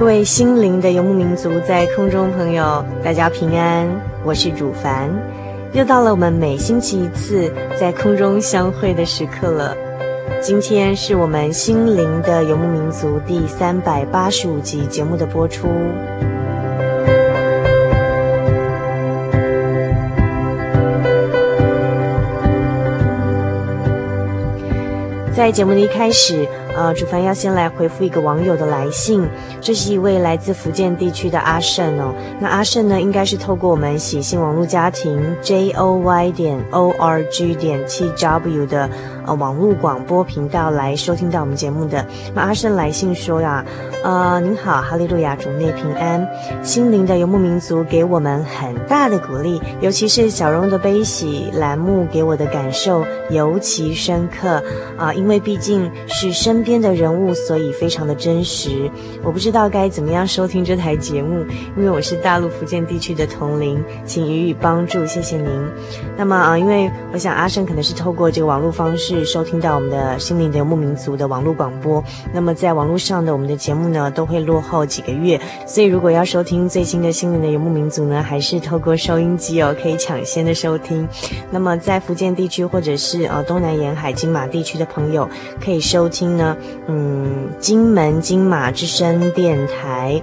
各位心灵的游牧民族，在空中朋友，大家平安，我是主凡，又到了我们每星期一次在空中相会的时刻了。今天是我们心灵的游牧民族第三百八十五集节目的播出。在节目的一开始，呃，主凡要先来回复一个网友的来信，这是一位来自福建地区的阿胜哦。那阿胜呢，应该是透过我们喜信网络家庭 j o y 点 o r g 点 t w 的。呃，网络广播频道来收听到我们节目的。那阿胜来信说呀，呃，您好，哈利路亚，主内平安。心灵的游牧民族给我们很大的鼓励，尤其是小荣的悲喜栏目给我的感受尤其深刻啊，因为毕竟是生身边的人物，所以非常的真实。我不知道该怎么样收听这台节目，因为我是大陆福建地区的同龄，请予以帮助，谢谢您。那么啊，因为我想阿胜可能是透过这个网络方式。收听到我们的心灵的游牧民族的网络广播，那么在网络上的我们的节目呢，都会落后几个月，所以如果要收听最新的心灵的游牧民族呢，还是透过收音机哦，可以抢先的收听。那么在福建地区或者是呃东南沿海金马地区的朋友，可以收听呢，嗯，金门金马之声电台。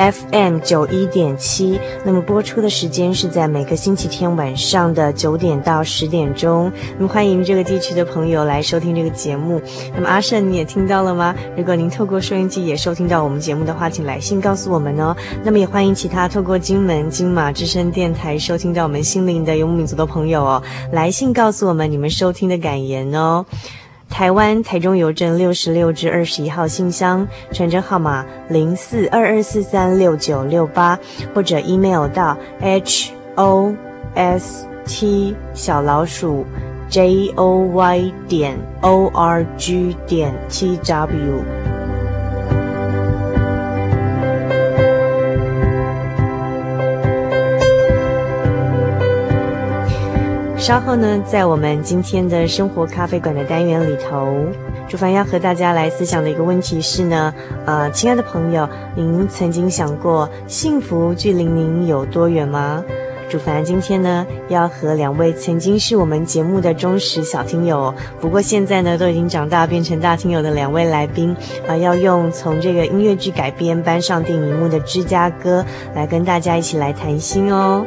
FM 九一点七，那么播出的时间是在每个星期天晚上的九点到十点钟。那么欢迎这个地区的朋友来收听这个节目。那么阿胜你也听到了吗？如果您透过收音机也收听到我们节目的话，请来信告诉我们哦。那么也欢迎其他透过金门金马之声电台收听到我们心灵的游牧民族的朋友哦，来信告诉我们你们收听的感言哦。台湾台中邮政六十六至二十一号信箱，传真号码零四二二四三六九六八，或者 email 到 h o s t 小老鼠 j o y 点 o r g 点 t w。稍后呢，在我们今天的生活咖啡馆的单元里头，主凡要和大家来思想的一个问题是呢，呃，亲爱的朋友，您曾经想过幸福距离您有多远吗？主凡今天呢，要和两位曾经是我们节目的忠实小听友，不过现在呢，都已经长大变成大听友的两位来宾，啊、要用从这个音乐剧改编搬上电影幕的《芝加哥》来跟大家一起来谈心哦。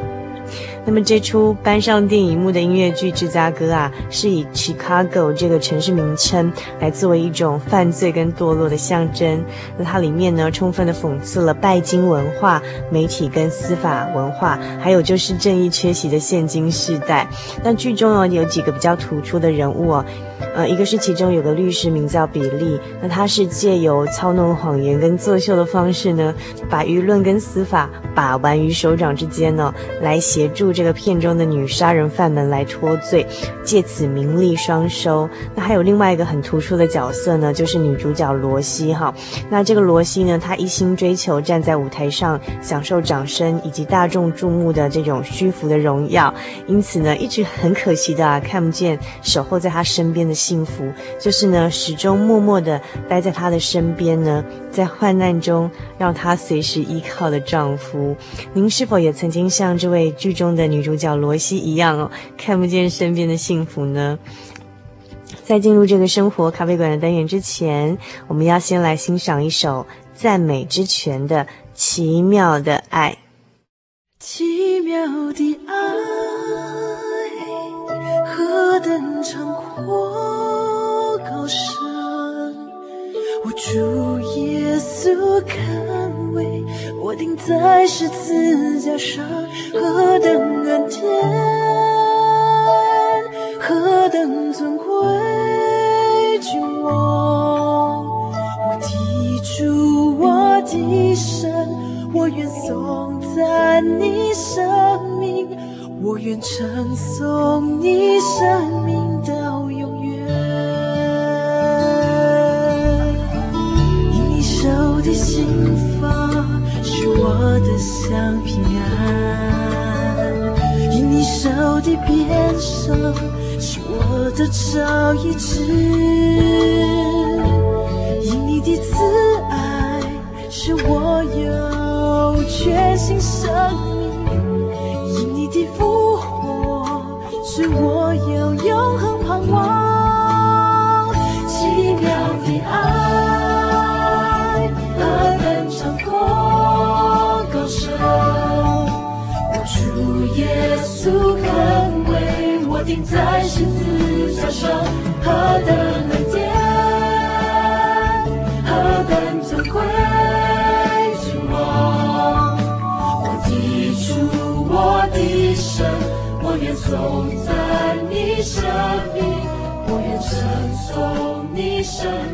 那么这出搬上电影幕的音乐剧《芝加哥》啊，是以 Chicago 这个城市名称来作为一种犯罪跟堕落的象征。那它里面呢，充分的讽刺了拜金文化、媒体跟司法文化，还有就是正义缺席的现今世代。那剧中呢，有几个比较突出的人物哦。呃，一个是其中有个律师名叫比利，那他是借由操弄谎言跟作秀的方式呢，把舆论跟司法把玩于手掌之间呢，来协助这个片中的女杀人犯们来脱罪，借此名利双收。那还有另外一个很突出的角色呢，就是女主角罗西哈。那这个罗西呢，她一心追求站在舞台上享受掌声以及大众注目的这种虚浮的荣耀，因此呢，一直很可惜的啊，看不见守候在她身边的幸福，就是呢，始终默默的待在她的身边呢，在患难中让她随时依靠的丈夫。您是否也曾经像这位剧中的女主角罗西一样哦，看不见身边的幸福呢？在进入这个生活咖啡馆的单元之前，我们要先来欣赏一首赞美之泉的《奇妙的爱》。奇妙的爱，何等长阔我主耶稣看为我钉在十字架上，何等恩典，何等尊贵君王，我的主，我的神，我愿颂赞你生命，我愿称颂你。是我的朝医治，在十字架上，何等恩典，何等尊贵。我愿颂赞你身边，我愿称颂你生命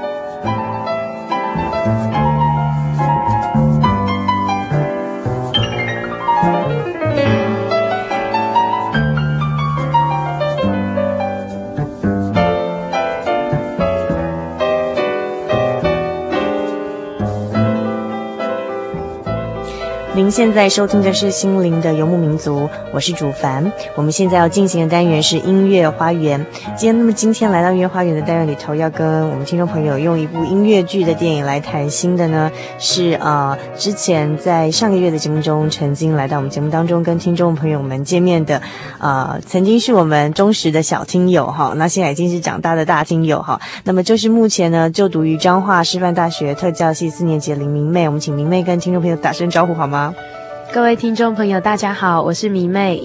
现在收听的是心灵的游牧民族，我是主凡。我们现在要进行的单元是音乐花园。今天，那么今天来到音乐花园的单元里头，要跟我们听众朋友用一部音乐剧的电影来谈心的呢，是呃，之前在上个月的节目中曾经来到我们节目当中跟听众朋友们见面的，呃，曾经是我们忠实的小听友哈，那现在已经是长大的大听友哈。那么就是目前呢就读于彰化师范大学特教系四年级的林明媚，我们请明媚跟听众朋友打声招呼好吗？各位听众朋友，大家好，我是迷妹。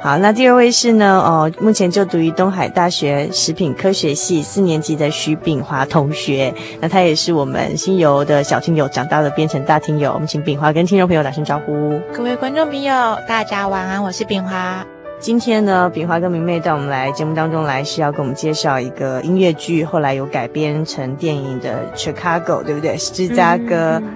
好，那第二位是呢，哦，目前就读于东海大学食品科学系四年级的徐炳华同学。那他也是我们新游的小听友，长大的变成大听友。我们请炳华跟听众朋友打声招呼。各位观众朋友，大家晚安，我是炳华。今天呢，炳华跟明媚到我们来节目当中来，是要给我们介绍一个音乐剧，后来有改编成电影的《Chicago》，对不对？芝加哥。嗯嗯，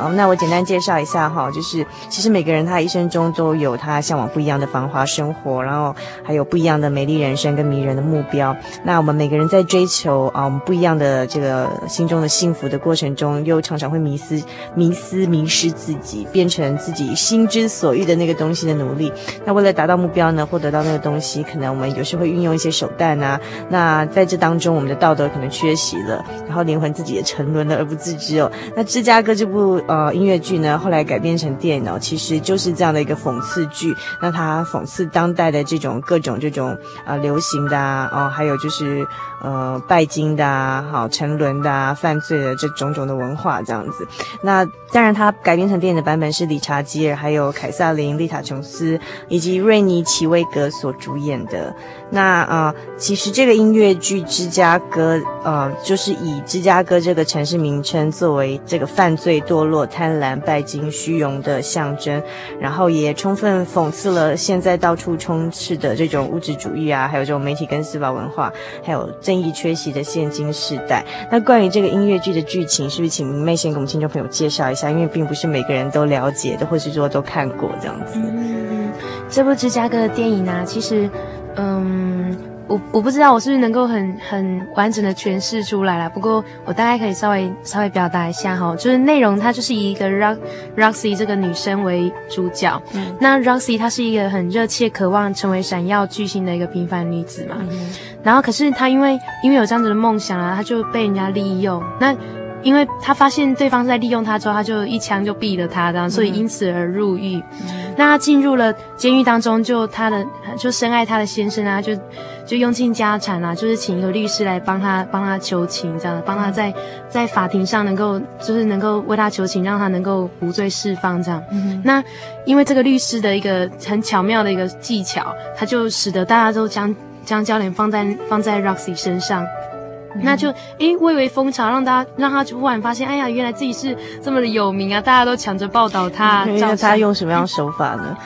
哦那我简单介绍一下哈，就是其实每个人他一生中都有他向往不一样的繁华生活，然后还有不一样的美丽人生跟迷人的目标。那我们每个人在追求啊，我们不一样的这个心中的幸福的过程中，又常常会迷失、迷失、迷失自己，变成自己心之所欲的那个东西的奴隶。那为了达到目标呢，获得到那个东西，可能我们有时会运用一些手段啊。那在这当中，我们的道德可能缺席了，然后灵魂自己也沉沦了而不自知哦。那芝加哥这部呃音乐剧呢，后来改编成电影，其实就是这样的一个讽刺剧。那它讽刺当代的这种各种这种啊、流行的啊，哦，还有就是呃拜金的啊，好沉沦的啊，犯罪的这种种的文化这样子。那当然，它改编成电影的版本是理查吉尔、还有凯萨琳·丽塔琼斯以及瑞尼·齐威格所主演的。那啊、其实这个音乐剧《芝加哥》呃，就是以芝加哥这个城市名称作为这个犯罪、堕落、贪婪、拜金、虚荣的象征，然后也充分讽刺了现在到处充斥的这种物质主义啊，还有这种媒体跟司法文化，还有正义缺席的现今时代。那关于这个音乐剧的剧情，是不是请明媚先给我们听众朋友介绍一下？因为并不是每个人都了解的，或是说都看过这样子。嗯，这部芝加哥的电影呢、啊，其实。嗯，我我不知道我是不是能够很很完整的诠释出来了。不过我大概可以稍微稍微表达一下哈，就是内容它就是以一个 Rox Roxy 这个女生为主角。嗯，那 Roxy 她是一个很热切渴望成为闪耀巨星的一个平凡女子嘛。嗯，然后可是她因为因为有这样子的梦想啊，她就被人家利用。那因为他发现对方在利用他之后，他就一枪就毙了他，这样，所以因此而入狱。嗯那他进入了监狱当中，就他的就深爱他的先生啊，就就用尽家产啊，就是请一个律师来帮他帮他求情，这样帮他在在法庭上能够就是能够为他求情，让他能够无罪释放这样。嗯、那因为这个律师的一个很巧妙的一个技巧，他就使得大家都将将焦点放在放在 Roxy 身上。那就诶，蔚为风潮，让大家让他就忽然发现，哎呀，原来自己是这么的有名啊！大家都抢着报道他。那他用什么样的手法呢？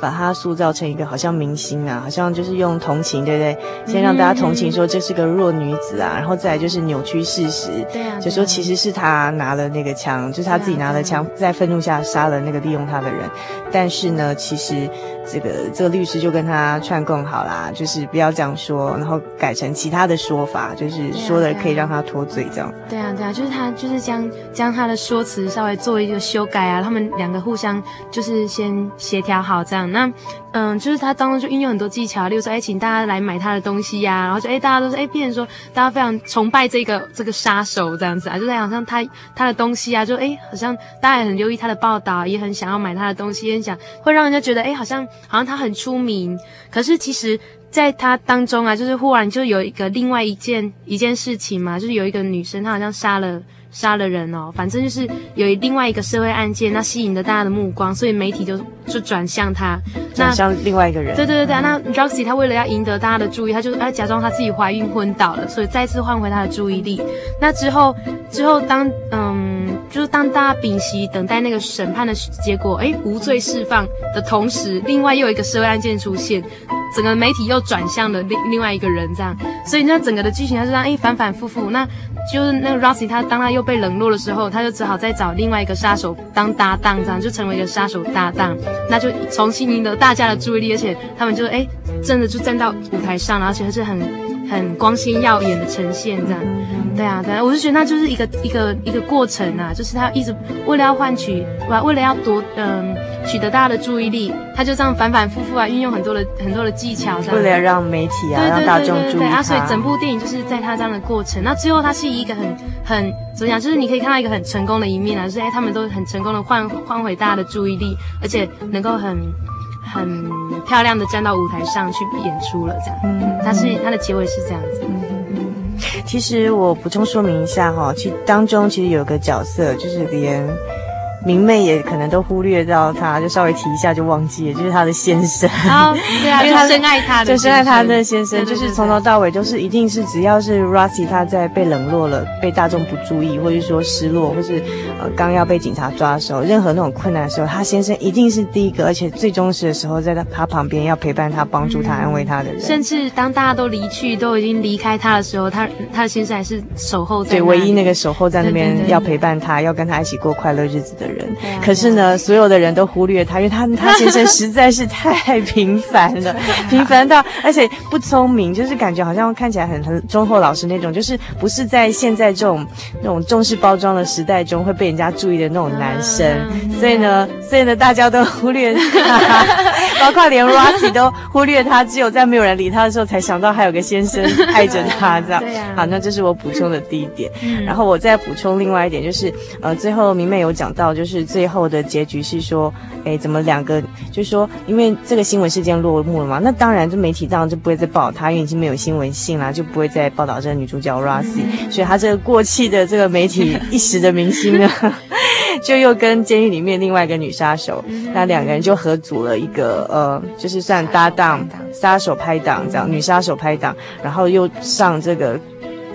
把他塑造成一个好像明星啊，好像就是用同情，对不对？先让大家同情，说这是个弱女子啊，然后再来就是扭曲事实，对啊，就说其实是他拿了那个枪，就是他自己拿了枪，在愤怒下杀了那个利用他的人。但是呢，其实这个这个律师就跟他串供好啦，就是不要这样说，然后改成其他的说法，就是说的可以让他脱罪这样。对啊，对啊，就是他就是将将他的说辞稍微做一个修改啊，他们两个互相就是先协调好这样。那，嗯，就是他当中就运用很多技巧，例如说，哎，请大家来买他的东西呀、然后就，哎，大家都说，哎，变成说，大家非常崇拜这个这个杀手这样子啊，就在好像他他的东西啊，就，哎，好像大家也很留意他的报道，也很想要买他的东西，也很想会让人家觉得，哎，好像好像他很出名。可是其实，在他当中啊，就是忽然就有一个另外一件一件事情嘛，就是有一个女生，她好像杀了。杀了人哦，反正就是有另外一个社会案件，那吸引了大家的目光，所以媒体就就转向他，转向另外一个人。对对对对，嗯、那 Roxy 他为了要赢得大家的注意，他就哎假装他自己怀孕昏倒了，所以再次换回他的注意力。那之后之后当嗯，就是当大家屏息等待那个审判的结果，哎无罪释放的同时，另外又有一个社会案件出现，整个媒体又转向了另另外一个人，这样，所以那整个的剧情它是这样哎反反复复那。就是那个 Roxy，他当他又被冷落的时候，他就只好再找另外一个杀手当搭档，这样就成为一个杀手搭档，那就重新赢得大家的注意力，而且他们就哎，真的就站到舞台上，而且还是很很光鲜耀眼的呈现这样。对啊，对啊，我就觉得那就是一个一个一个过程啊，就是他一直为了要换取，为了要夺嗯取得大家的注意力，他就这样反反复复啊，运用很多的很多的技巧，为了让媒体啊，让大众注意他。啊，所以整部电影就是在他这样的过程。那最后他是一个很很怎么讲，就是你可以看到一个很成功的一面啊，就是哎他们都很成功的换换回大家的注意力，而且能够很很漂亮的站到舞台上去演出了这样。嗯，他是他的结尾是这样子。其实我补充说明一下哈，其当中其实有个角色，就是连明媚也可能都忽略到他，就稍微提一下就忘记了，就是他的先生。哦，对啊，因为他深爱他的，就深爱他的先生，就是从头到尾都是一定是只要是 Roxy 他在被冷落了，被大众不注意，或者说失落，或是呃刚要被警察抓的时候，任何那种困难的时候，他先生一定是第一个，而且最忠实的时候，在他他旁边要陪伴他、帮助他、安慰他的人。甚至当大家都离去，都已经离开他的时候，他他的先生还是守候在。对，唯一那个守候在那边要陪伴他、要跟他一起过快乐日子的的人。可是呢，所有的人都忽略他，因为他他先生实在是太平凡了，平凡到而且不聪明，就是感觉好像看起来很很忠厚老实那种，就是不是在现在这种那种重视包装的时代中会被人家注意的那种男生。所以呢，所以呢，大家都忽略他，包括连 Roxy 都忽略他，只有在没有人理他的时候才想到还有个先生爱着他 这样。好，那这是我补充的第一点。然后我再补充另外一点，就是呃，最后明媚有讲到，就是最后的结局是说，哎，怎么两个，就是说，因为这个新闻事件落幕了嘛，那当然，这媒体当然就不会再报他，因为已经没有新闻性啦，就不会再报道这个女主角 Roxy，所以他这个过气的这个媒体一时的明星呢，就又跟监狱里面另外一个女杀手，那两个人就合组了一个呃，就是算搭档，杀手拍档这样，女杀手拍档，然后又上这个。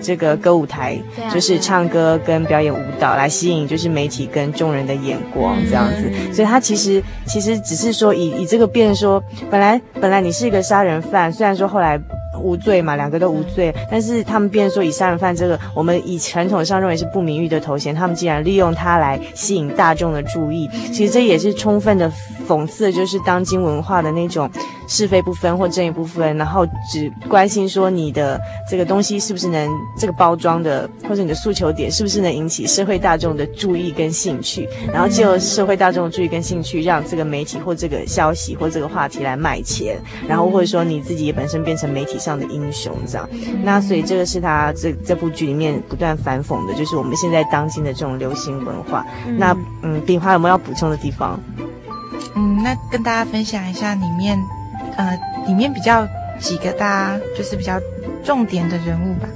这个歌舞台就是唱歌跟表演舞蹈来吸引，就是媒体跟众人的眼光这样子，所以他其实其实只是说以以这个变说，本来本来你是一个杀人犯，虽然说后来。无罪嘛，两个都无罪，但是他们变说以杀人犯这个，我们以传统上认为是不名誉的头衔，他们竟然利用它来吸引大众的注意，其实这也是充分的讽刺，就是当今文化的那种是非不分或正义不分，然后只关心说你的这个东西是不是能这个包装的，或者你的诉求点是不是能引起社会大众的注意跟兴趣，然后借社会大众的注意跟兴趣，让这个媒体或这个消息或这个话题来卖钱，然后或者说你自己也本身变成媒体上的英雄这样，那所以这个是他这这部剧里面不断反讽的，就是我们现在当今的这种流行文化。嗯那嗯，秉华有没有要补充的地方？嗯，那跟大家分享一下里面，呃，里面比较几个大家就是比较重点的人物吧。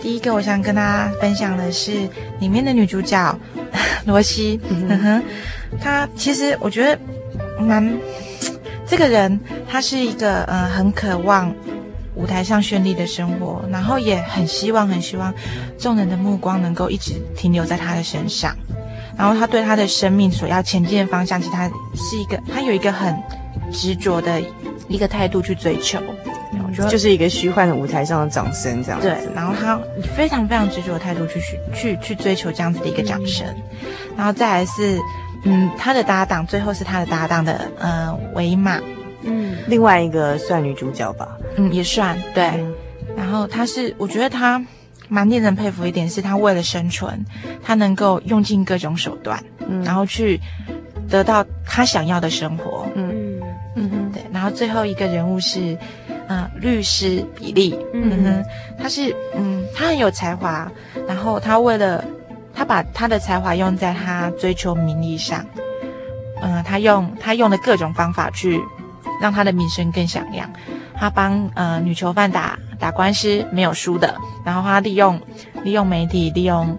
第一个我想跟大家分享的是里面的女主角 罗西，嗯哼，她其实我觉得蛮这个人，她是一个呃很渴望。舞台上绚丽的生活，然后也很希望、很希望众人的目光能够一直停留在他的身上。然后他对他的生命所要前进的方向，其实他是一个，他有一个很执着的一个态度去追求。我觉得就是一个虚幻的舞台上的掌声这样子。对，然后他以非常非常执着的态度去去去追求这样子的一个掌声。然后再来是，嗯，他的搭档最后是他的搭档的，呃，维玛。嗯，另外一个算女主角吧，嗯，也算对。嗯、然后她是，我觉得她蛮令人佩服一点，是她为了生存，她能够用尽各种手段，嗯，然后去得到她想要的生活，嗯。嗯嗯，对。然后最后一个人物是，呃，律师比利，嗯。哼，他是，嗯，他很有才华，然后他为了他把他的才华用在他追求名利上，嗯、呃，他用他用了各种方法去。让他的名声更响亮，他帮呃女囚犯打打官司没有输的，然后他利用利用媒体，利用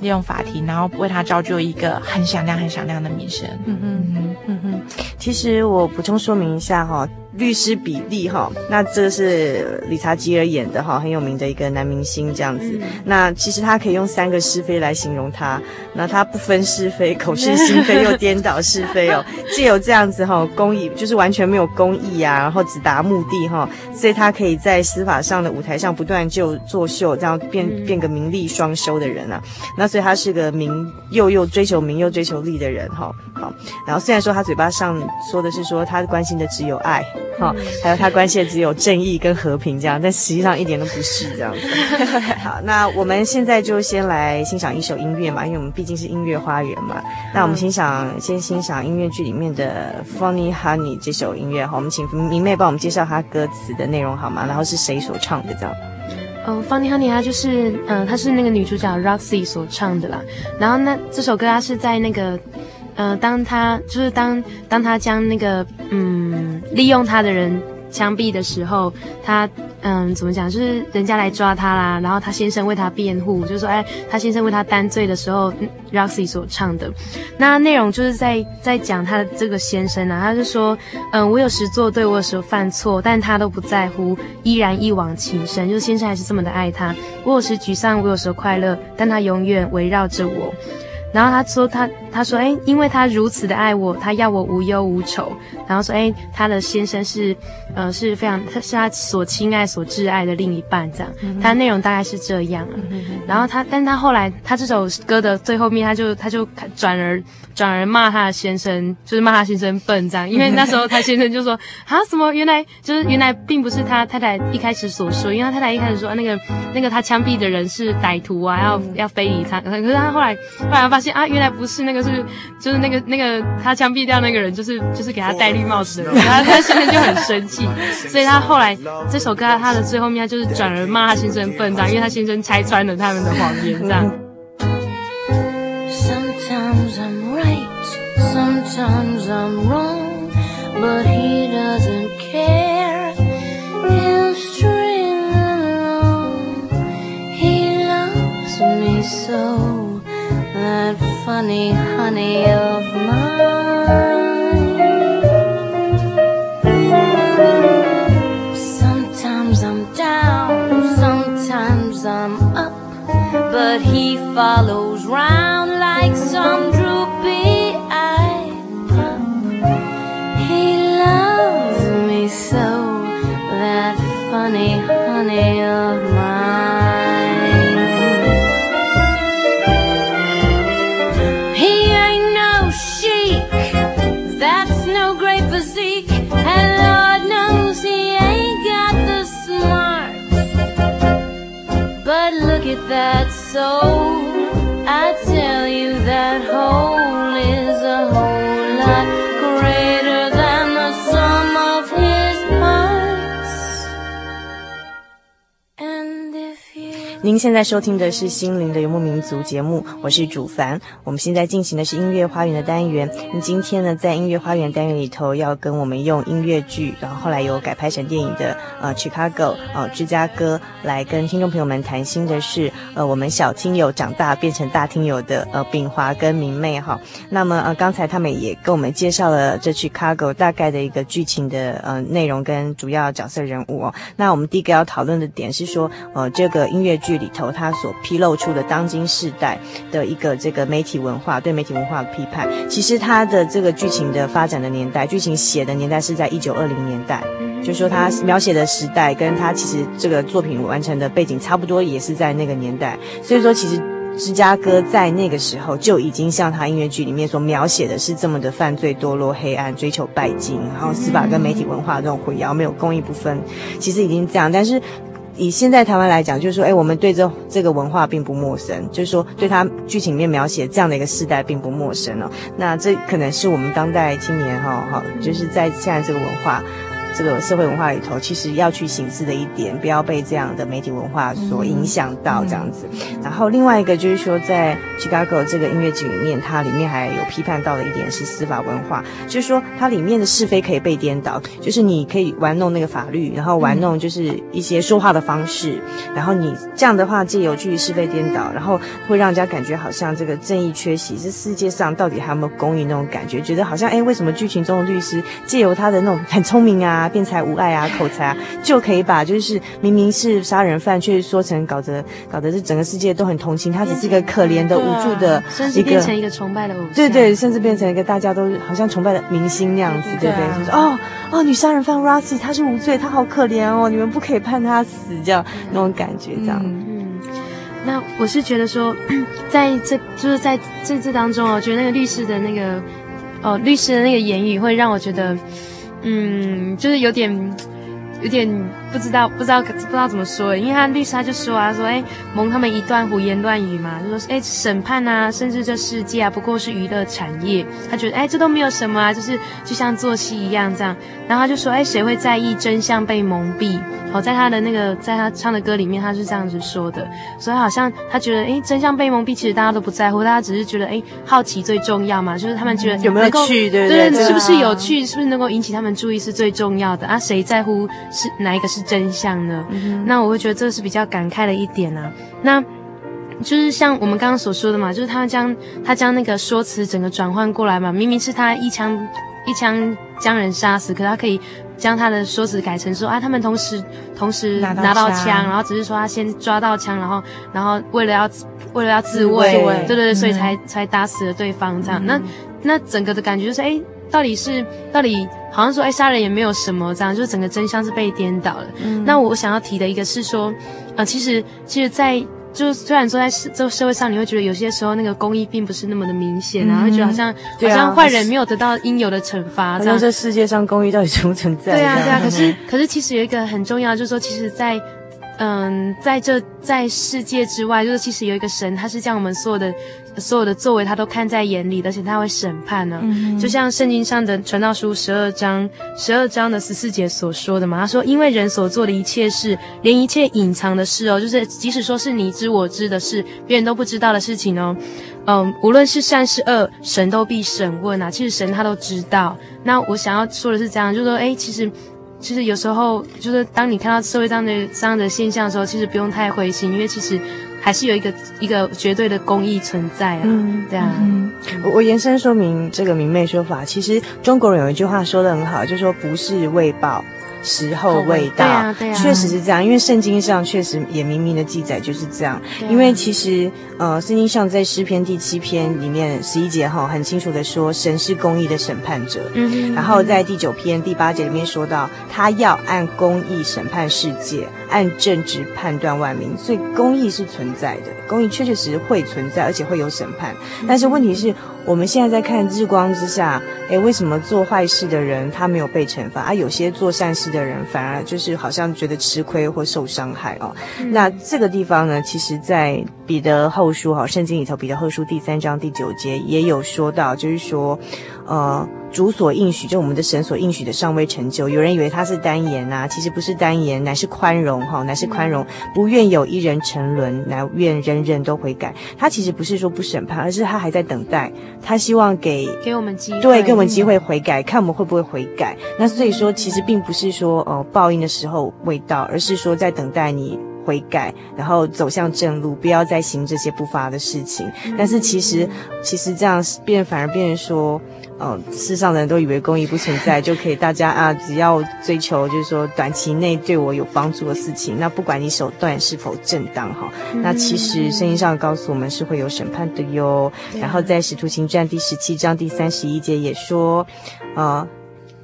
利用法庭，然后为他造就一个很响亮很响亮的名声。嗯嗯嗯嗯嗯。其实我补充说明一下哈。律师比利哈，那这是理查吉尔演的哈，很有名的一个男明星这样子。嗯、那其实他可以用三个是非来形容他，那他不分是非，口是心非又颠倒是非哦。既有这样子哈，公益就是完全没有公益啊，然后只达目的哈，所以他可以在司法上的舞台上不断就作秀，这样变变个名利双收的人啊。那所以他是个名又又追求名又追求利的人哈。好，然后虽然说他嘴巴上说的是说他关心的只有爱。好，还有他关系的只有正义跟和平这样，但实际上一点都不是这样子。好，那我们现在就先来欣赏一首音乐嘛，因为我们毕竟是音乐花园嘛。那我们欣赏，先欣赏音乐剧里面的《Funny Honey》这首音乐。好，我们请明媚帮我们介绍他歌词的内容好吗？然后是谁所唱的这样？嗯，《Funny Honey》它就是，嗯，它是那个女主角 Roxy 所唱的啦。然后那这首歌它是在那个。呃，当他就是当当他将那个嗯利用他的人枪毙的时候，他嗯怎么讲？就是人家来抓他啦，然后他先生为他辩护，就是说哎，他先生为他担罪的时候，Roxy 所唱的那内容就是在在讲他的这个先生啊，他就说嗯，我有时做对，我有时犯错，但他都不在乎，依然一往情深，就是先生还是这么的爱他。我有时沮丧，我有时快乐，但他永远围绕着我。然后他说他他说哎，因为他如此的爱我，他要我无忧无愁。然后说哎，他的先生是呃是非常他是他所亲爱所挚爱的另一半这样。他内容大概是这样啊。然后他，但他后来他这首歌的最后面，他就他就转而转而骂他的先生，就是骂他先生笨这样。因为那时候他先生就说啊什么原来就是原来并不是他太太一开始所说，因为他太太一开始说那个那个他枪毙的人是歹徒啊，要要非礼他。可是他后来后来发现啊，原来不是那个是，就是那个那个他枪毙掉那个人，就是就是给他戴绿帽子的人，然后他现在就 很生气，所以他后来这首歌他的最后面他就是转而骂他先生笨蛋，因为他先生拆穿了他们的谎言，这样。funny honey of mine. Sometimes I'm down, sometimes I'm up, but he follows round. that soul. I tell you that hole is a hole. 您现在收听的是《心灵的游牧民族》节目，我是主凡。我们现在进行的是音乐花园的单元。那今天呢，在音乐花园单元里头，要跟我们用音乐剧，然后后来有改拍成电影的呃，Chicago 呃，芝加哥，来跟听众朋友们谈心的是呃，我们小听友长大变成大听友的呃，秉华跟明媚哈。那么呃，刚才他们也跟我们介绍了这 Chicago 大概的一个剧情的呃内容跟主要角色人物哦。那我们第一个要讨论的点是说，呃，这个音乐剧。里头，他所披露出的当今世代的一个这个媒体文化，对媒体文化的批判，其实他的这个剧情的发展的年代，剧情写的年代是在一九二零年代，就是说他描写的时代跟他其实这个作品完成的背景差不多，也是在那个年代。所以说，其实芝加哥在那个时候就已经像他音乐剧里面所描写的是这么的犯罪、堕落、黑暗、追求拜金，然后司法跟媒体文化这种混淆，没有公益不分，其实已经这样，但是。以现在台湾来讲，就是说，哎，我们对这这个文化并不陌生，就是说，对他剧情里面描写这样的一个世代并不陌生哦。那这可能是我们当代青年哈，哈，就是在现在这个文化。这个社会文化里头，其实要去行事的一点，不要被这样的媒体文化所影响到这样子。然后另外一个就是说，在 Chicago 这个音乐剧里面，它里面还有批判到的一点是司法文化，就是说它里面的是非可以被颠倒，就是你可以玩弄那个法律，然后玩弄就是一些说话的方式，然后你这样的话借由去是非颠倒，然后会让人家感觉好像这个正义缺席，这世界上到底还有没有公义那种感觉，觉得好像哎，为什么剧情中的律师借由他的那种很聪明啊？辩才无碍啊，口才啊，就可以把就是明明是杀人犯，却说成搞得搞得这整个世界都很同情他，只是一个可怜的无助的，甚至变成一个崇拜的偶像，对对，甚至变成一个大家都好像崇拜的明星那样子，对不对？就是哦哦，女杀人犯 Roxy 她是无罪，她好可怜哦，你们不可以判她死，这样那种感觉，这样。嗯，嗯，那我是觉得说，在这就是在这次当中哦，我觉得那个律师的那个哦，律师的那个言语会让我觉得。嗯，就是有点，有点。不知道不知道不知道怎么说，因为他律师他就说啊，说哎蒙他们一段胡言乱语嘛，就说哎审判啊，甚至这世界啊，不过是娱乐产业。他觉得哎这都没有什么啊，就是就像做戏一样这样。然后他就说哎谁会在意真相被蒙蔽？好，在他的那个在他唱的歌里面他是这样子说的，所以好像他觉得哎真相被蒙蔽，其实大家都不在乎，大家只是觉得哎好奇最重要嘛，就是他们觉得有没有趣，对？对，是不是有趣？是不是能够引起他们注意是最重要的啊？谁在乎是哪一个是？真相呢？嗯、那我会觉得这是比较感慨的一点啊。那就是像我们刚刚所说的嘛，就是他将他将那个说辞整个转换过来嘛，明明是他一枪一枪将人杀死，可他可以将他的说辞改成说啊，他们同时同时拿到枪，然后只是说他先抓到枪，然后然后为了要为了要自卫，自卫对对对，所以才、嗯、才打死了对方这样。那那整个的感觉就是，哎，到底是到底好像说，哎，杀人也没有什么这样，就是整个真相是被颠倒了。嗯、那我想要提的一个是说，呃，其实其实，在就虽然说在社这社会上，你会觉得有些时候那个公益并不是那么的明显，然后会觉得好像、嗯、好像坏人没有得到应有的惩罚，这样。这世界上公益到底存不存在？对啊，对啊。可是可是其实有一个很重要，就是说，其实，在嗯，在这在世界之外，就是其实有一个神，他是将我们所有的所有的作为，他都看在眼里，而且他会审判呢、啊。嗯、就像圣经上的传道书十二章十二章的十四节所说的嘛，他说：“因为人所做的一切事，连一切隐藏的事哦，就是即使说是你知我知的事，别人都不知道的事情哦，嗯，无论是善是恶，神都必审问啊。其实神他都知道。那我想要说的是这样，就是说，哎，其实。”其实有时候，就是当你看到社会上的这样的现象的时候，其实不用太灰心，因为其实还是有一个一个绝对的公义存在啊。嗯，对啊。嗯，我我延伸说明这个明媚说法，其实中国人有一句话说的很好，就是说不是为报。时候未到，对啊，对啊，确实是这样。因为圣经上确实也明明的记载就是这样。因为其实，呃，圣经上在诗篇第七篇里面十一节哈，很清楚的说，神是公义的审判者。嗯，然后在第九篇第八节里面说到，他要按公义审判世界，按正直判断万民。所以公义是存在的，公义确确实实会存在，而且会有审判。但是问题是。我们现在在看日光之下，诶，为什么做坏事的人他没有被惩罚，而、啊、有些做善事的人反而就是好像觉得吃亏或受伤害哦？嗯、那这个地方呢，其实，在彼得后书哈，圣经里头彼得后书第三章第九节也有说到，就是说，呃。主所应许，就我们的神所应许的尚未成就。有人以为他是单言呐、啊，其实不是单言，乃是宽容哈，乃是宽容，不愿有一人沉沦，乃愿人人都悔改。他其实不是说不审判，而是他还在等待，他希望给给我们机会，对，给我们机会悔改，看我们会不会悔改。那所以说，其实并不是说呃报应的时候未到，而是说在等待你悔改，然后走向正路，不要再行这些不法的事情。但是其实其实这样变反而变成说。嗯、哦，世上的人都以为公益不存在，就可以大家啊，只要追求就是说短期内对我有帮助的事情，那不管你手段是否正当哈，嗯、那其实圣经上告诉我们是会有审判的哟。嗯、然后在使徒行传第十七章第三十一节也说，呃，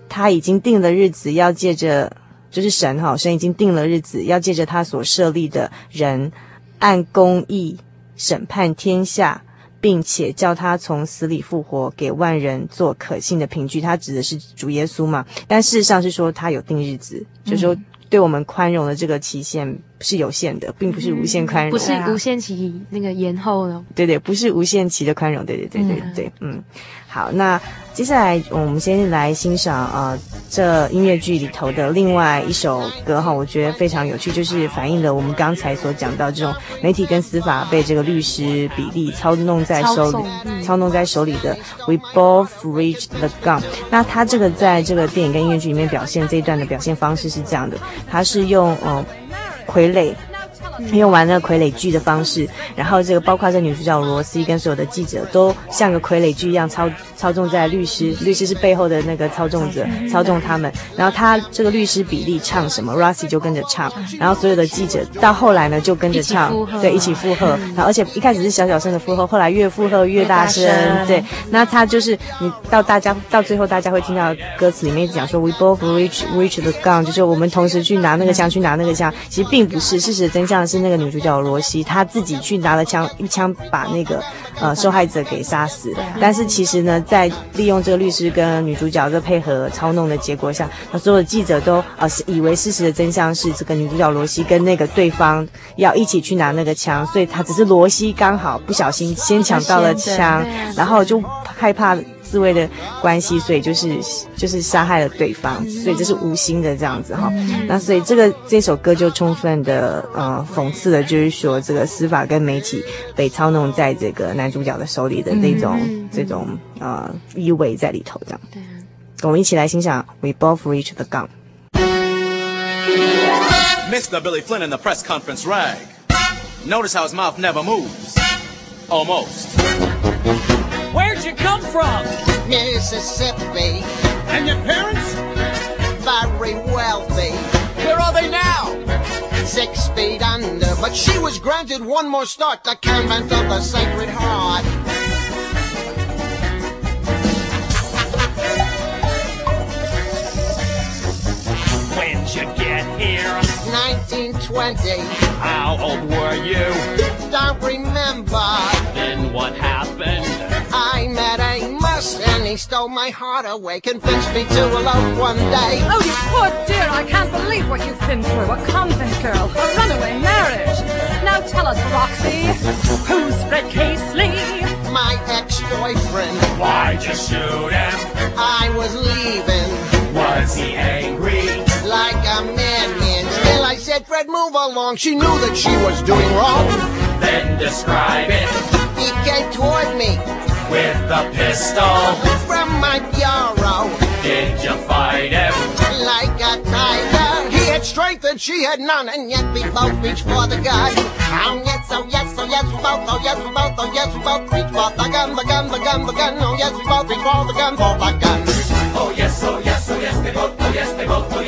他已经定了日子，要借着就是神哈，神已经定了日子，要借着他所设立的人，按公义审判天下。并且叫他从死里复活，给万人做可信的凭据。他指的是主耶稣嘛？但事实上是说他有定日子，嗯、就是说对我们宽容的这个期限是有限的，并不是无限宽容，不是无限期那个延后的。对对，不是无限期的宽容。对对对对对，嗯，嗯。好，那接下来我们先来欣赏呃这音乐剧里头的另外一首歌哈，我觉得非常有趣，就是反映了我们刚才所讲到这种媒体跟司法被这个律师比例操弄在手里，操，操弄在手里的。We both reach the gun。那他这个在这个电影跟音乐剧里面表现这一段的表现方式是这样的，他是用呃傀儡。用完那个傀儡剧的方式，然后这个包括这女主角罗西跟所有的记者都像个傀儡剧一样操操纵在律师，律师是背后的那个操纵者，操纵他们。然后他这个律师比利唱什么，Rosie 就跟着唱，然后所有的记者到后来呢就跟着唱，对，一起附和。然后而且一开始是小小声的附和，后来越附和越大声，对。那他就是你到大家到最后大家会听到歌词里面讲说 We both reach reach the gun，就是我们同时去拿那个枪，去拿那个枪。其实并不是，事实真相。是那个女主角罗西，她自己去拿了枪，一枪把那个呃受害者给杀死。但是其实呢，在利用这个律师跟女主角这配合操弄的结果下，那所有的记者都呃以为事实的真相是这个女主角罗西跟那个对方要一起去拿那个枪，所以她只是罗西刚好不小心先抢到了枪，然后就害怕。自卫的关系，所以就是就是杀害了对方，所以这是无心的这样子哈。那所以这个这首歌就充分的呃讽刺了，就是说这个司法跟媒体被操弄在这个男主角的手里的那种、嗯、这种呃意味在里头这样。对，我们一起来欣赏 We Both Reach the Gun。Mr. Billy Flynn in the press conference rag. Notice how his mouth never moves. Almost. You come from? Mississippi. And your parents? Very wealthy. Where are they now? Six feet under but she was granted one more start, the convent of the Sacred Heart. When'd you get here? 1920, How old were you? don't remember. Then what happened? I met Amos and he stole my heart away, convinced me to elope one day. Oh, you poor dear, I can't believe what you've been through. A convent girl, a runaway marriage. Now tell us, Roxy, who's Fred Casely? My ex-boyfriend, Why'd you shoot him? I was leaving. Was he angry? Like a madman. Still, I said, Fred, move along. She knew that she was doing wrong. Then describe it He came toward me with the pistol. from my bureau Did you fight him? like a tiger. He had strength and she had none, and yet we both reached for the gun. Oh yes, oh yes, oh yes, we both, oh yes, we both, oh yes, we both reached for the gun, the gun, the gun, the gun. Oh yes, we both reached for the gun, for the gun. Oh yes, oh yes, oh yes, they both, oh yes, they both, oh they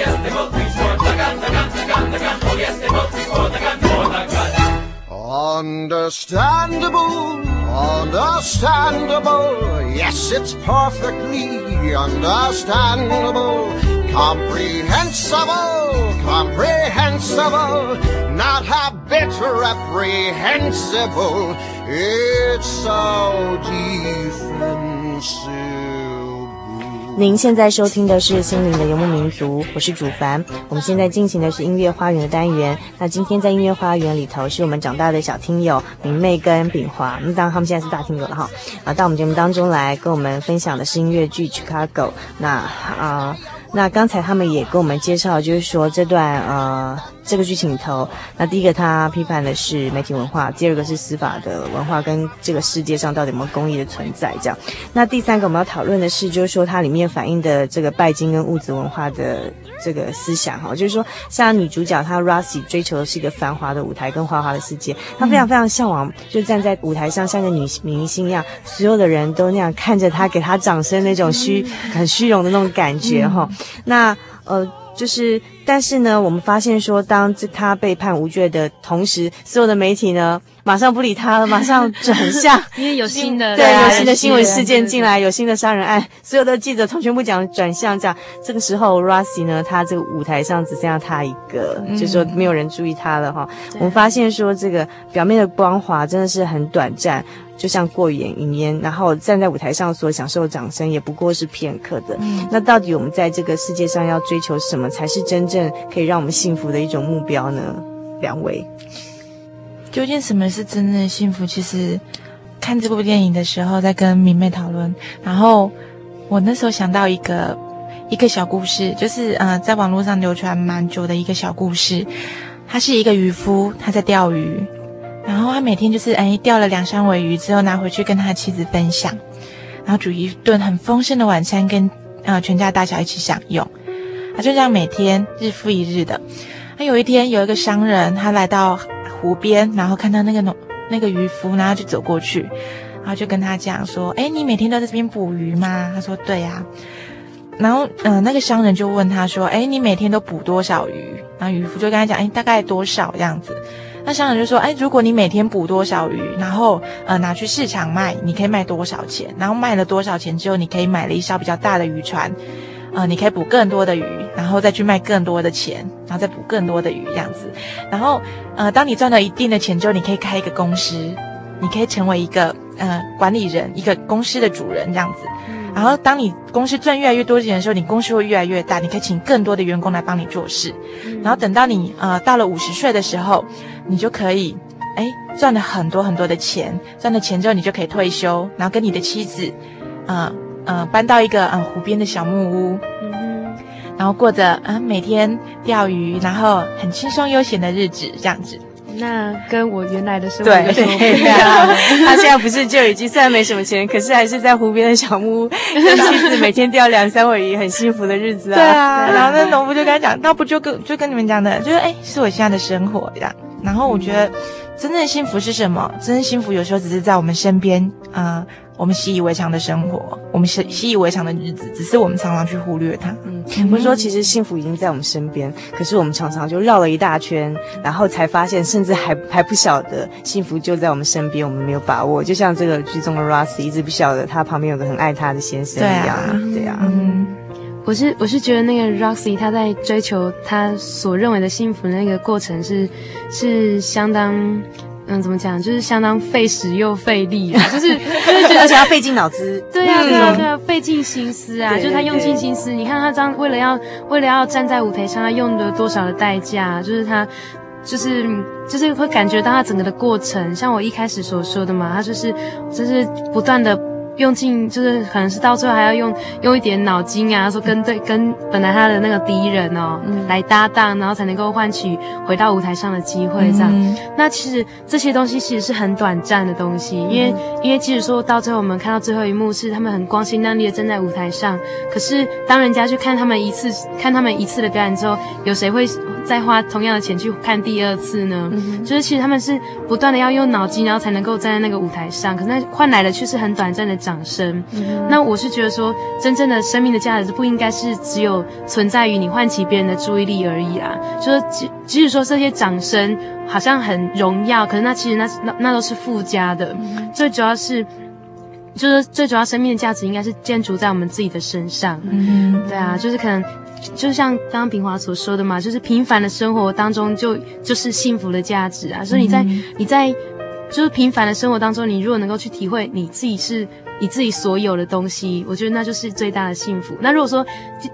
reached for the gun, the gun, the gun, the gun. Oh yes, they reached for the gun, for the gun. Understandable, understandable. Yes, it's perfectly understandable. Comprehensible, comprehensible. Not a bit reprehensible. It's so defensible. 您现在收听的是《心灵的游牧民族》，我是主凡。我们现在进行的是音乐花园的单元。那今天在音乐花园里头，是我们长大的小听友明媚跟炳华。那当然他们现在是大听友了哈。啊，到我们节目当中来跟我们分享的是音乐剧《Chicago》。那啊，那刚才他们也跟我们介绍，就是说这段呃。这个剧情里头，那第一个他批判的是媒体文化，第二个是司法的文化跟这个世界上到底有没有公义的存在这样。那第三个我们要讨论的是，就是说它里面反映的这个拜金跟物质文化的这个思想哈，就是说像女主角她 Roxy 追求的是一个繁华的舞台跟花花的世界，她非常非常向往，就站在舞台上像个女明星一样，所有的人都那样看着她，给她掌声那种虚很虚荣的那种感觉哈。那呃。就是，但是呢，我们发现说，当这他被判无罪的同时，所有的媒体呢，马上不理他了，马上转向，因为有新的对，有新的新闻事件进来，有新的杀人案，所有的记者从全部讲转向这样。这个时候，Roxy 呢，他这个舞台上只剩下他一个，嗯、就说没有人注意他了哈。我们发现说，这个表面的光滑真的是很短暂。就像过眼云烟，然后站在舞台上所享受的掌声也不过是片刻的。嗯，那到底我们在这个世界上要追求什么，才是真正可以让我们幸福的一种目标呢？两位，究竟什么是真正的幸福？其实看这部电影的时候，在跟明媚讨论，然后我那时候想到一个一个小故事，就是呃，在网络上流传蛮久的一个小故事。他是一个渔夫，他在钓鱼。然后他每天就是哎钓了两三尾鱼之后拿回去跟他妻子分享，然后煮一顿很丰盛的晚餐跟呃全家大小一起享用，他就这样每天日复一日的。他有一天有一个商人他来到湖边，然后看到那个农那个渔夫，然后就走过去，然后就跟他讲说：“哎，你每天都在这边捕鱼吗？”他说：“对呀。”然后嗯、那个商人就问他说：“哎，你每天都捕多少鱼？”然后渔夫就跟他讲：“哎，大概多少这样子。”那商人就说：“哎，如果你每天捕多少鱼，然后呃拿去市场卖，你可以卖多少钱？然后卖了多少钱之后，你可以买了一艘比较大的渔船，呃，你可以捕更多的鱼，然后再去卖更多的钱，然后再捕更多的鱼这样子。然后呃，当你赚了一定的钱之后，你可以开一个公司，你可以成为一个呃管理人，一个公司的主人这样子。然后当你公司赚越来越多钱的时候，你公司会越来越大，你可以请更多的员工来帮你做事。然后等到你呃到了五十岁的时候。”你就可以，哎，赚了很多很多的钱，赚了钱之后，你就可以退休，然后跟你的妻子，嗯、呃、嗯、呃，搬到一个嗯湖边的小木屋，嗯，然后过着嗯每天钓鱼，然后很轻松悠闲的日子，这样子。那跟我原来的生活有什么不一样？他现在不是就已经虽然没什么钱，可是还是在湖边的小木屋，跟妻子每天钓两三尾鱼，很幸福的日子啊。对啊，然后那农夫就跟他讲，那不就跟就跟你们讲的，就是哎，是我现在的生活这样。然后我觉得真正的幸福是什么？真正幸福有时候只是在我们身边，呃，我们习以为常的生活，我们习习以为常的日子，只是我们常常去忽略它。嗯，不是说其实幸福已经在我们身边，可是我们常常就绕了一大圈，然后才发现，甚至还还不晓得幸福就在我们身边，我们没有把握。就像这个剧中的 Rossy 一直不晓得他旁边有个很爱他的先生一样，对啊，对啊。嗯，我是我是觉得那个 Roxy 他在追求他所认为的幸福的那个过程是是相当。嗯，怎么讲？就是相当费时又费力啊，就是就是觉得而且要费尽脑子。对呀、啊，对呀、啊，对呀、啊，费尽心思啊！就是他用尽心思，你看他这样为了要为了要站在舞台上，他用了多少的代价？就是他，就是就是会感觉到他整个的过程，像我一开始所说的嘛，他就是就是不断的。用尽就是可能是到最后还要用用一点脑筋啊，说跟对跟本来他的那个敌人哦、嗯、来搭档，然后才能够换取回到舞台上的机会这样。嗯、那其实这些东西其实是很短暂的东西，因为、嗯、因为即使说到最后我们看到最后一幕是他们很光鲜亮丽的站在舞台上，可是当人家去看他们一次看他们一次的表演之后，有谁会再花同样的钱去看第二次呢？嗯、就是其实他们是不断的要用脑筋，然后才能够站在那个舞台上，可是那换来的却是很短暂的。掌声。嗯、那我是觉得说，真正的生命的价值不应该是只有存在于你唤起别人的注意力而已啊。就是即即使说这些掌声好像很荣耀，可是那其实那那那都是附加的。嗯、最主要是，就是最主要生命的价值应该是建筑在我们自己的身上。嗯，对啊，就是可能就像刚刚平华所说的嘛，就是平凡的生活当中就就是幸福的价值啊。所以你在、嗯、你在就是平凡的生活当中，你如果能够去体会你自己是。你自己所有的东西，我觉得那就是最大的幸福。那如果说，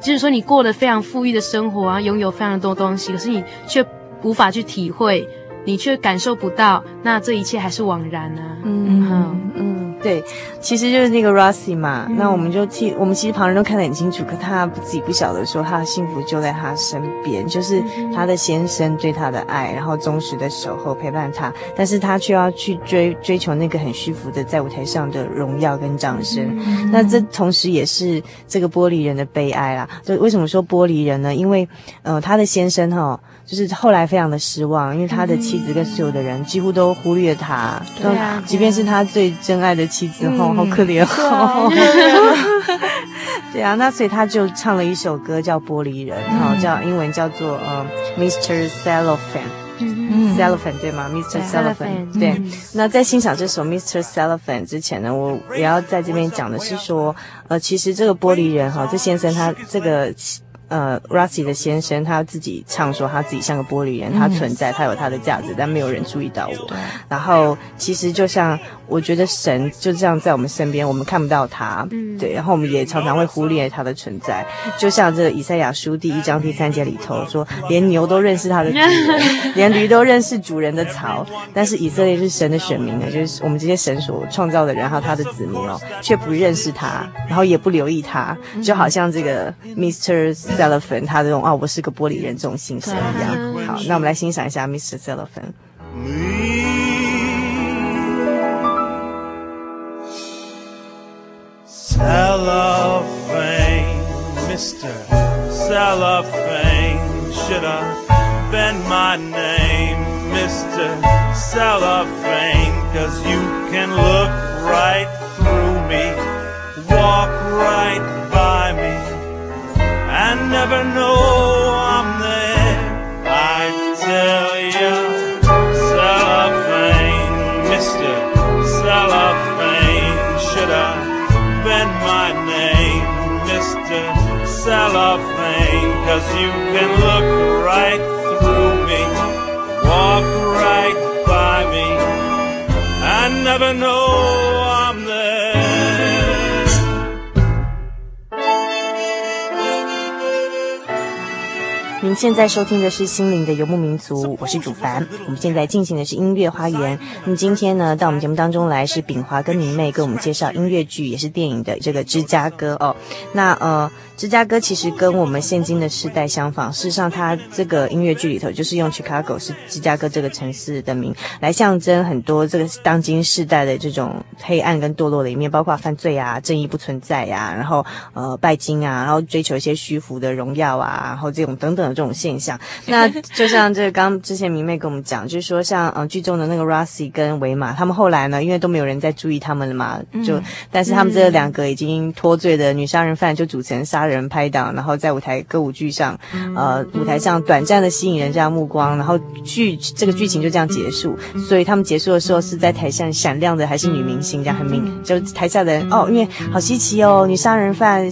就是说你过得非常富裕的生活啊，拥有非常多东西，可是你却无法去体会，你却感受不到，那这一切还是枉然啊。嗯嗯。嗯对，其实就是那个 Rossy 嘛，嗯、那我们就替我们其实旁人都看得很清楚，可他自己不晓得说他的幸福就在他身边，就是他的先生对他的爱，然后忠实的守候陪伴他，但是他却要去追追求那个很虚浮的在舞台上的荣耀跟掌声，嗯、那这同时也是这个玻璃人的悲哀啦。就为什么说玻璃人呢？因为呃，他的先生哈、哦。就是后来非常的失望，因为他的妻子跟所有的人几乎都忽略他，对啊，即便是他最真爱的妻子，吼，好可怜哦。对啊，那所以他就唱了一首歌叫《玻璃人》，哈，叫英文叫做呃，Mr. Cellophane，Cellophane 对吗？Mr. Cellophane 对。那在欣赏这首 Mr. Cellophane 之前呢，我也要在这边讲的是说，呃，其实这个玻璃人哈，这先生他这个。呃，Rusty 的先生他自己唱说他自己像个玻璃人，他存在，他有他的价值，但没有人注意到我。然后其实就像我觉得神就这样在我们身边，我们看不到他，对，然后我们也常常会忽略他的存在。就像这个以赛亚书第一章第三节里头说，连牛都认识他的主人，连驴都认识主人的槽，但是以色列是神的选民呢，就是我们这些神所创造的人，还有他的子民哦，却不认识他，然后也不留意他，就好像这个 Mr. Cellophane 他这种啊，我是个玻璃人这种心声一样。好，那我们来欣赏一下 Mr. Cellophane。Cellophane, Mr. Cellophane, should have been my name, Mr. Cellophane, cause you can look right through me, walk right by me, and never know I'm there. I tell you, Cellophane, Mr. Cellophane, should have been my name, Mr. Cellophane, cause you can look right through me, walk right by me, and never know 您现在收听的是《心灵的游牧民族》，我是主凡。我们现在进行的是音乐花园。那么今天呢，到我们节目当中来是秉华跟明媚给我们介绍音乐剧，也是电影的这个《芝加哥》哦。那呃。芝加哥其实跟我们现今的世代相仿。事实上，它这个音乐剧里头就是用 Chicago 是芝加哥这个城市的名来象征很多这个当今世代的这种黑暗跟堕落的一面，包括犯罪啊、正义不存在呀、啊，然后呃拜金啊，然后追求一些虚浮的荣耀啊，然后这种等等的这种现象。那就像这个刚之前明媚跟我们讲，就是说像呃剧中的那个 Roxy 跟维玛，他们后来呢，因为都没有人在注意他们了嘛，就、嗯、但是他们这两个已经脱罪的女杀人犯就组成杀人拍档，然后在舞台歌舞剧上，呃，舞台上短暂的吸引人家目光，然后剧这个剧情就这样结束。所以他们结束的时候是在台上闪亮的还是女明星，这样很明，就台下的人哦，因为好稀奇哦，女杀人犯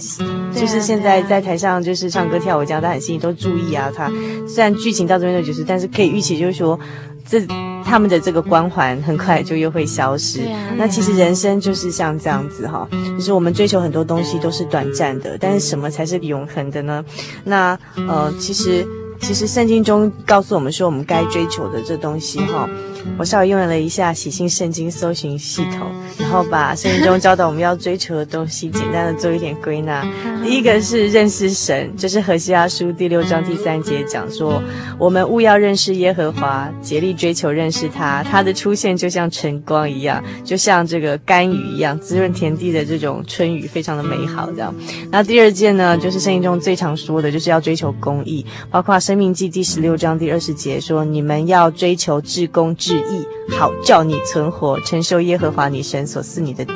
就是现在在台上就是唱歌跳舞这样，他很吸引，都注意啊。他虽然剧情到这边就结束，但是可以预期就是说这。他们的这个光环很快就又会消失。那其实人生就是像这样子哈，就是我们追求很多东西都是短暂的，但是什么才是永恒的呢？那呃，其实其实圣经中告诉我们说，我们该追求的这东西哈。我稍微用了一下喜信圣经搜寻系统，然后把圣经中教导我们要追求的东西简单的做一点归纳。第一个是认识神，就是何西阿书第六章第三节讲说，我们务要认识耶和华，竭力追求认识他。他的出现就像晨光一样，就像这个甘雨一样，滋润田地的这种春雨，非常的美好。这样。那第二件呢，就是圣经中最常说的，就是要追求公义，包括生命记第十六章第二十节说，你们要追求至公至旨意，好叫你存活，承受耶和华你神所赐你的地。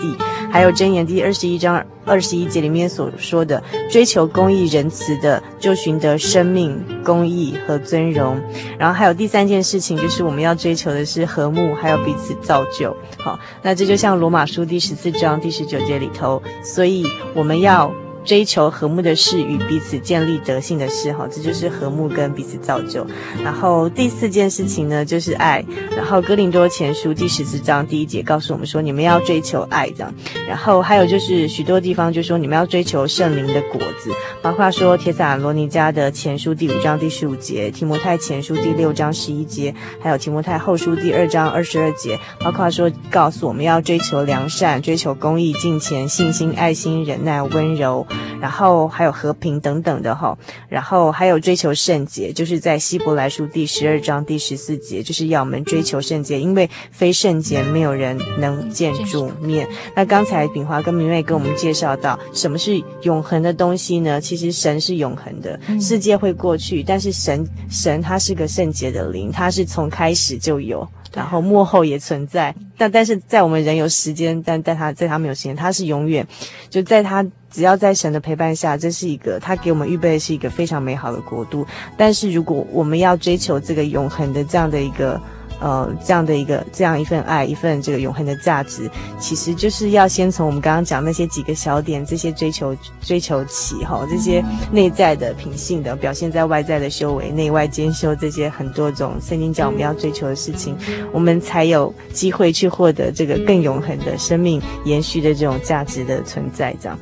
还有箴言第二十一章二十一节里面所说的，追求公义仁慈的，就寻得生命、公义和尊荣。然后还有第三件事情，就是我们要追求的是和睦，还有彼此造就。好，那这就像罗马书第十四章第十九节里头，所以我们要。追求和睦的事与彼此建立德性的事，哈，这就是和睦跟彼此造就。然后第四件事情呢，就是爱。然后哥林多前书第十四章第一节告诉我们说，你们要追求爱，这样。然后还有就是许多地方就说你们要追求圣灵的果子，包括说铁撒罗尼迦的前书第五章第十五节，提摩太前书第六章十一节，还有提摩太后书第二章二十二节，包括说告诉我们要追求良善，追求公义、敬虔、信心、爱心、忍耐、温柔。然后还有和平等等的哈，然后还有追求圣洁，就是在希伯来书第十二章第十四节，就是要我们追求圣洁，因为非圣洁没有人能见主面。那刚才炳华跟明媚跟我们介绍到，什么是永恒的东西呢？其实神是永恒的，世界会过去，但是神神他是个圣洁的灵，他是从开始就有。然后幕后也存在，但但是在我们人有时间，但但他在他没有时间，他是永远就在他只要在神的陪伴下，这是一个他给我们预备的是一个非常美好的国度。但是如果我们要追求这个永恒的这样的一个。呃，这样的一个这样一份爱，一份这个永恒的价值，其实就是要先从我们刚刚讲那些几个小点，这些追求追求起哈，这些内在的品性的表现在外在的修为，内外兼修这些很多种圣经讲我们要追求的事情，我们才有机会去获得这个更永恒的生命延续的这种价值的存在。这样，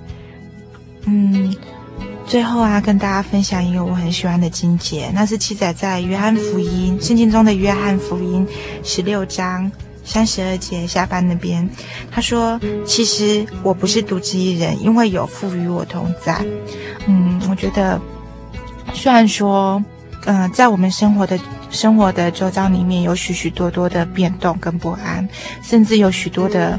嗯。最后啊，跟大家分享一个我很喜欢的经节，那是记载在约翰福音圣经中的约翰福音十六章三十二节下半那边。他说：“其实我不是独自一人，因为有父与我同在。”嗯，我觉得虽然说，嗯、呃，在我们生活的生活的周遭里面有许许多多的变动跟不安，甚至有许多的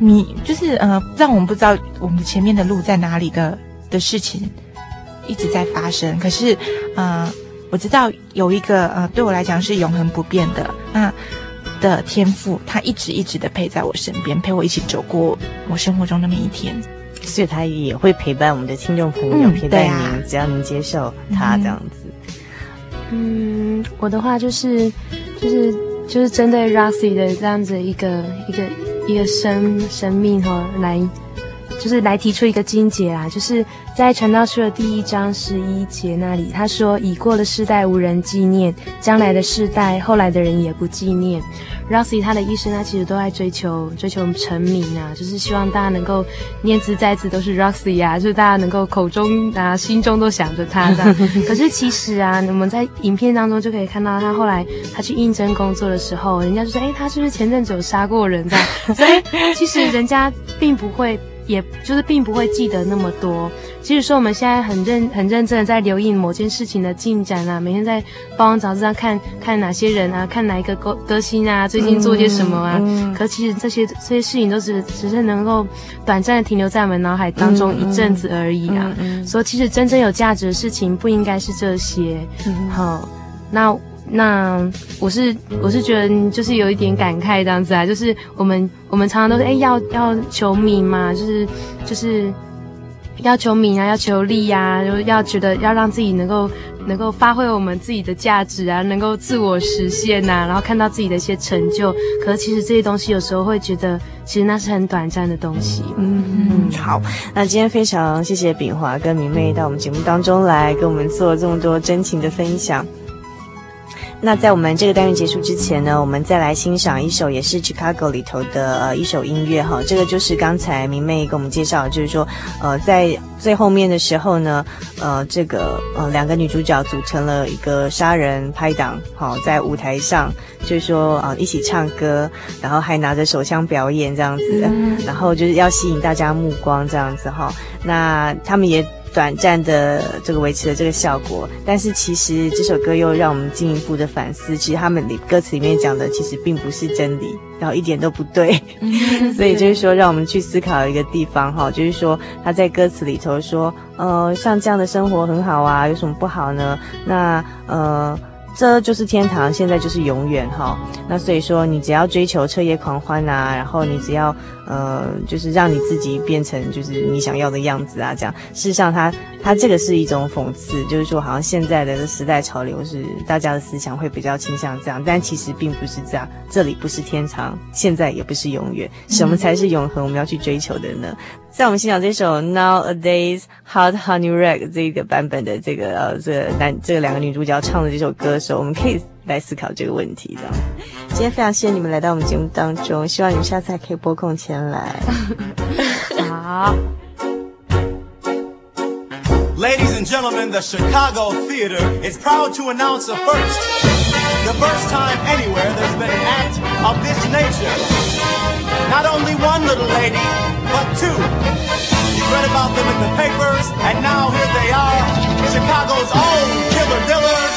迷，就是呃，让我们不知道我们前面的路在哪里的的事情。一直在发生，可是，呃，我知道有一个呃，对我来讲是永恒不变的，那、呃、的天赋，他一直一直的陪在我身边，陪我一起走过我生活中的每一天，所以他也会陪伴我们的听众朋友，嗯、陪伴您、啊，只要您接受他这样子。嗯，我的话就是，就是，就是针对 Roxy 的这样子一个一个一个生生命哈来。就是来提出一个经节啦，就是在传道书的第一章十一节那里，他说：“已过的世代无人纪念，将来的世代后来的人也不纪念。” Roxy 他的一生，他其实都在追求追求成名啊，就是希望大家能够念兹在兹都是 Roxy 啊，就是大家能够口中啊心中都想着他这样。可是其实啊，我们在影片当中就可以看到他后来他去应征工作的时候，人家就说：“哎，他是不是前阵子有杀过人？”这样，所以其实人家并不会。也就是并不会记得那么多，即使说我们现在很认很认真的在留意某件事情的进展啊，每天在报章杂志上看看哪些人啊，看哪一个歌歌星啊，最近做些什么啊，嗯嗯、可其实这些这些事情都只只是能够短暂的停留在我们脑海当中一阵子而已啊。所以其实真正有价值的事情不应该是这些。嗯、好，那。那我是我是觉得就是有一点感慨这样子啊，就是我们我们常常都是哎、欸、要要求名嘛，就是就是要求名啊，要求利呀、啊，就要觉得要让自己能够能够发挥我们自己的价值啊，能够自我实现呐、啊，然后看到自己的一些成就。可是其实这些东西有时候会觉得，其实那是很短暂的东西。嗯嗯，好，那今天非常谢谢炳华跟明媚到我们节目当中来跟我们做这么多真情的分享。那在我们这个单元结束之前呢，我们再来欣赏一首也是 Chicago 里头的呃一首音乐哈，这个就是刚才明媚给我们介绍，就是说呃在最后面的时候呢，呃这个呃两个女主角组成了一个杀人拍档，好在舞台上就是说啊、呃、一起唱歌，然后还拿着手枪表演这样子，然后就是要吸引大家目光这样子哈，那他们也。短暂的这个维持了这个效果，但是其实这首歌又让我们进一步的反思，其实他们里歌词里面讲的其实并不是真理，然后一点都不对，所以就是说让我们去思考一个地方哈，就是说他在歌词里头说，呃，像这样的生活很好啊，有什么不好呢？那呃。这就是天堂，现在就是永远哈。那所以说，你只要追求彻夜狂欢啊，然后你只要呃，就是让你自己变成就是你想要的样子啊，这样。事实上它，它这个是一种讽刺，就是说，好像现在的时代潮流是大家的思想会比较倾向这样，但其实并不是这样。这里不是天堂，现在也不是永远。什么才是永恒？我们要去追求的呢？在我们欣赏这首 Nowadays Hot Honey Rag 这个版本的这个呃这个男这个两个女主角唱的这首歌的时候，我们可以来思考这个问题的。今天非常谢谢你们来到我们节目当中，希望你们下次还可以拨空前来。好。Ladies and gentlemen, the Chicago Theater is proud to announce a first. The first time anywhere there's been an act of this nature. Not only one little lady, but two. You've read about them in the papers, and now here they are, Chicago's own killer dillers,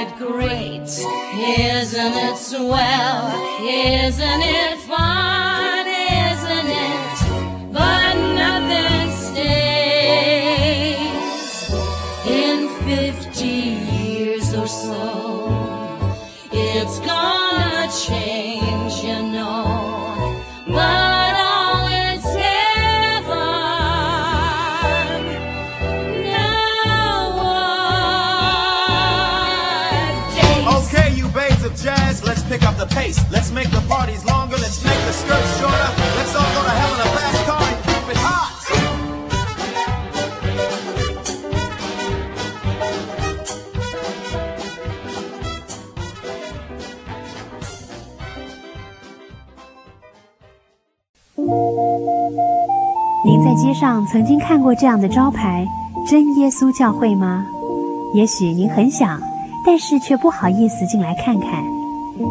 It great? Isn't it swell? Isn't it fun? The pace. Let's make the parties longer, let's make the skirts shorter. Let's all go to hell in a fast car and keep it hot. 您在街上曾经看过这样的招牌“真耶稣教会”吗？也许您很想，但是却不好意思进来看看。